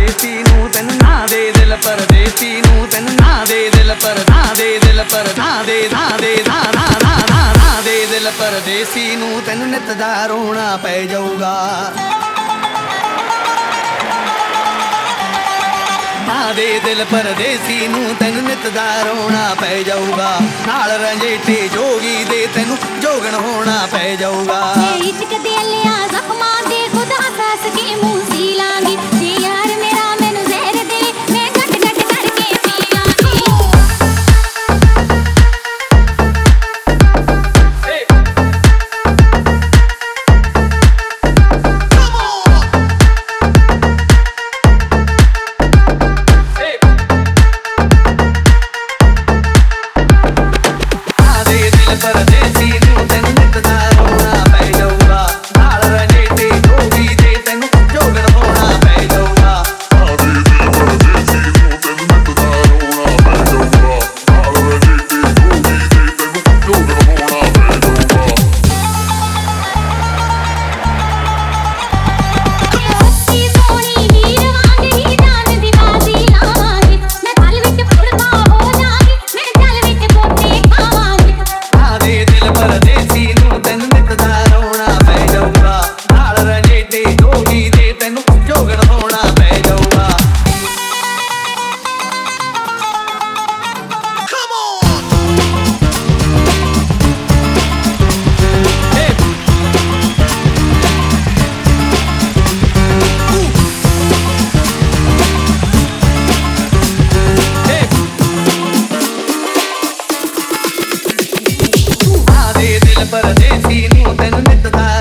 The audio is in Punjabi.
ਦੇਸੀ ਨੂੰ ਤੈਨੂੰ ਨਾ ਦੇ ਦਿਲ ਪਰਦੇਸੀ ਨੂੰ ਤੈਨੂੰ ਨਾ ਦੇ ਦਿਲ ਪਰ, ਨਾ ਦੇ ਦਿਲ ਪਰ, ਨਾ ਦੇ ਨਾ ਦੇ, ਨਾ ਨਾ ਨਾ ਨਾ ਨਾ ਦੇ ਦਿਲ ਪਰਦੇਸੀ ਨੂੰ ਤੈਨੂੰ ਨਿਤ ਦਾ ਰੋਣਾ ਪੈ ਜਾਊਗਾ। ਨਾ ਦੇ ਦਿਲ ਪਰਦੇਸੀ ਨੂੰ ਤੈਨੂੰ ਨਿਤ ਦਾ ਰੋਣਾ ਪੈ ਜਾਊਗਾ। ਨਾਲ ਰੰਜੇਟੇ ਜੋਗੀ ਦੇ ਤੈਨੂੰ ਜੋਗਣ ਹੋਣਾ ਪੈ ਜਾਊਗਾ। ਇਹ ਇਸ਼ਕ ਦੇ ਲਿਆ ਜ਼ਖਮਾਂ ਦੇ ਖੁਦਾ ਪਰਦੇਸੀ ਨੂੰ ਤੈਨੂੰ ਨਿਤਦਾ ਰੋਣਾ ਪੈ ਜਾਊਗਾ। ਨਾਲ ਰਜੇਟੇ ਦੋਗੀ ਦੇ ਤੈਨੂੰ ਝੋਗਣ ਹੋਣਾ ਪੈ お手のネタだ